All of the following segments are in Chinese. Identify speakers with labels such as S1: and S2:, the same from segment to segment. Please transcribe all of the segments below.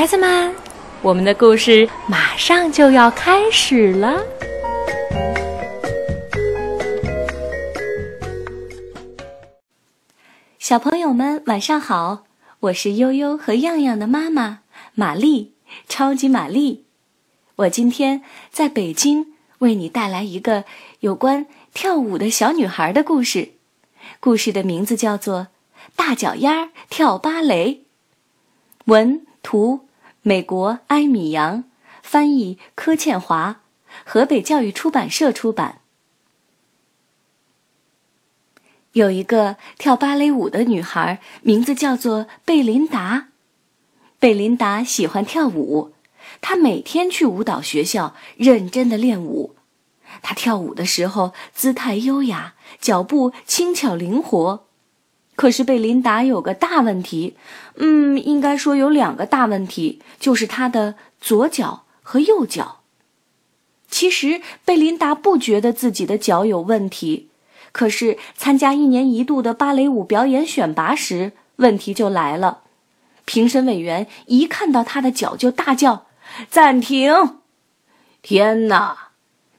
S1: 孩子们，我们的故事马上就要开始了。小朋友们，晚上好！我是悠悠和样样的妈妈玛丽，超级玛丽。我今天在北京为你带来一个有关跳舞的小女孩的故事，故事的名字叫做《大脚丫跳芭蕾》。文图：美国埃米扬，翻译：柯倩华，河北教育出版社出版。有一个跳芭蕾舞的女孩，名字叫做贝琳达。贝琳达喜欢跳舞，她每天去舞蹈学校认真的练舞。她跳舞的时候姿态优雅，脚步轻巧灵活。可是贝琳达有个大问题，嗯，应该说有两个大问题，就是她的左脚和右脚。其实贝琳达不觉得自己的脚有问题。可是参加一年一度的芭蕾舞表演选拔时，问题就来了。评审委员一看到他的脚就大叫：“暂停！”天哪！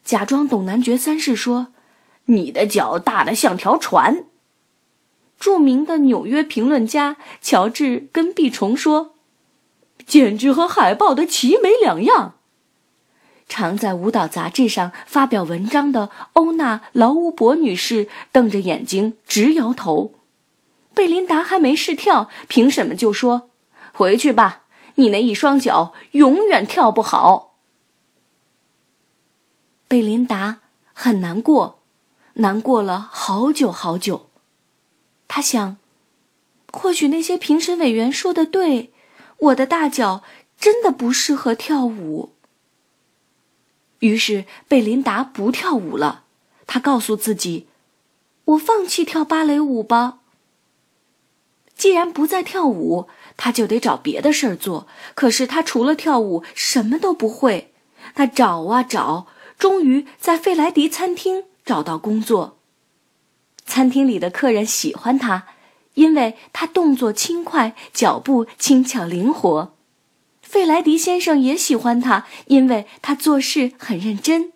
S1: 假装董男爵三世说：“你的脚大得像条船。”著名的纽约评论家乔治跟壁虫说：“简直和海豹的鳍没两样。”常在舞蹈杂志上发表文章的欧娜·劳乌博女士瞪着眼睛直摇头。贝琳达还没试跳，评审们就说：“回去吧，你那一双脚永远跳不好。”贝琳达很难过，难过了好久好久。他想，或许那些评审委员说的对，我的大脚真的不适合跳舞。于是贝琳达不跳舞了，她告诉自己：“我放弃跳芭蕾舞吧。既然不再跳舞，她就得找别的事儿做。可是她除了跳舞什么都不会。她找啊找，终于在费莱迪餐厅找到工作。餐厅里的客人喜欢他，因为他动作轻快，脚步轻巧灵活。”费莱迪先生也喜欢他，因为他做事很认真。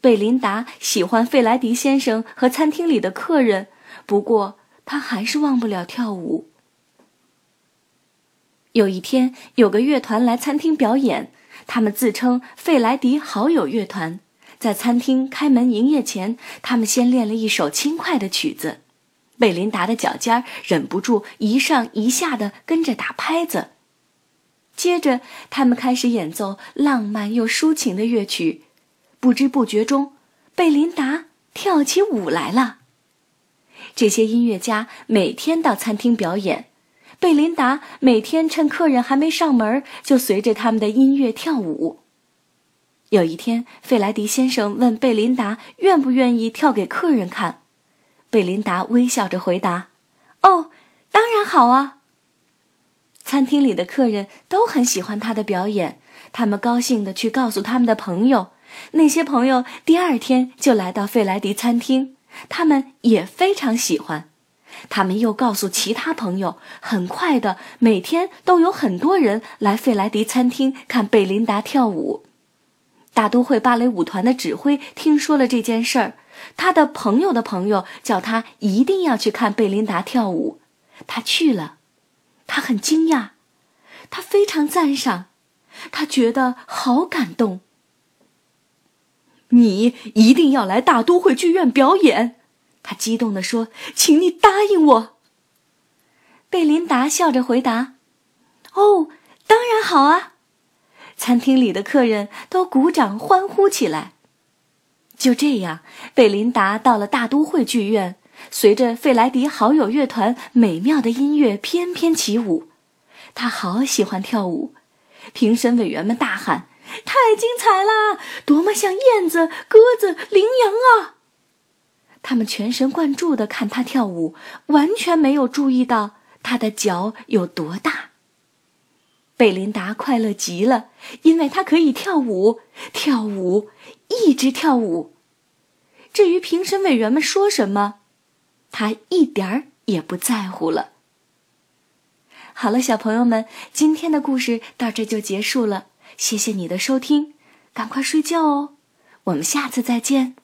S1: 贝琳达喜欢费莱迪先生和餐厅里的客人，不过他还是忘不了跳舞。有一天，有个乐团来餐厅表演，他们自称“费莱迪好友乐团”。在餐厅开门营业前，他们先练了一首轻快的曲子，贝琳达的脚尖忍不住一上一下的跟着打拍子。接着，他们开始演奏浪漫又抒情的乐曲，不知不觉中，贝琳达跳起舞来了。这些音乐家每天到餐厅表演，贝琳达每天趁客人还没上门，就随着他们的音乐跳舞。有一天，费莱迪先生问贝琳达愿不愿意跳给客人看，贝琳达微笑着回答：“哦，当然好啊。”餐厅里的客人都很喜欢他的表演，他们高兴地去告诉他们的朋友，那些朋友第二天就来到费莱迪餐厅，他们也非常喜欢。他们又告诉其他朋友，很快的，每天都有很多人来费莱迪餐厅看贝琳达跳舞。大都会芭蕾舞团的指挥听说了这件事儿，他的朋友的朋友叫他一定要去看贝琳达跳舞，他去了。他很惊讶，他非常赞赏，他觉得好感动。你一定要来大都会剧院表演，他激动地说：“请你答应我。”贝琳达笑着回答：“哦，当然好啊！”餐厅里的客人都鼓掌欢呼起来。就这样，贝琳达到了大都会剧院。随着费莱迪好友乐团美妙的音乐翩翩起舞，他好喜欢跳舞。评审委员们大喊：“太精彩了！多么像燕子、鸽子、羚羊啊！”他们全神贯注地看他跳舞，完全没有注意到他的脚有多大。贝琳达快乐极了，因为她可以跳舞，跳舞，一直跳舞。至于评审委员们说什么，他一点儿也不在乎了。好了，小朋友们，今天的故事到这就结束了。谢谢你的收听，赶快睡觉哦，我们下次再见。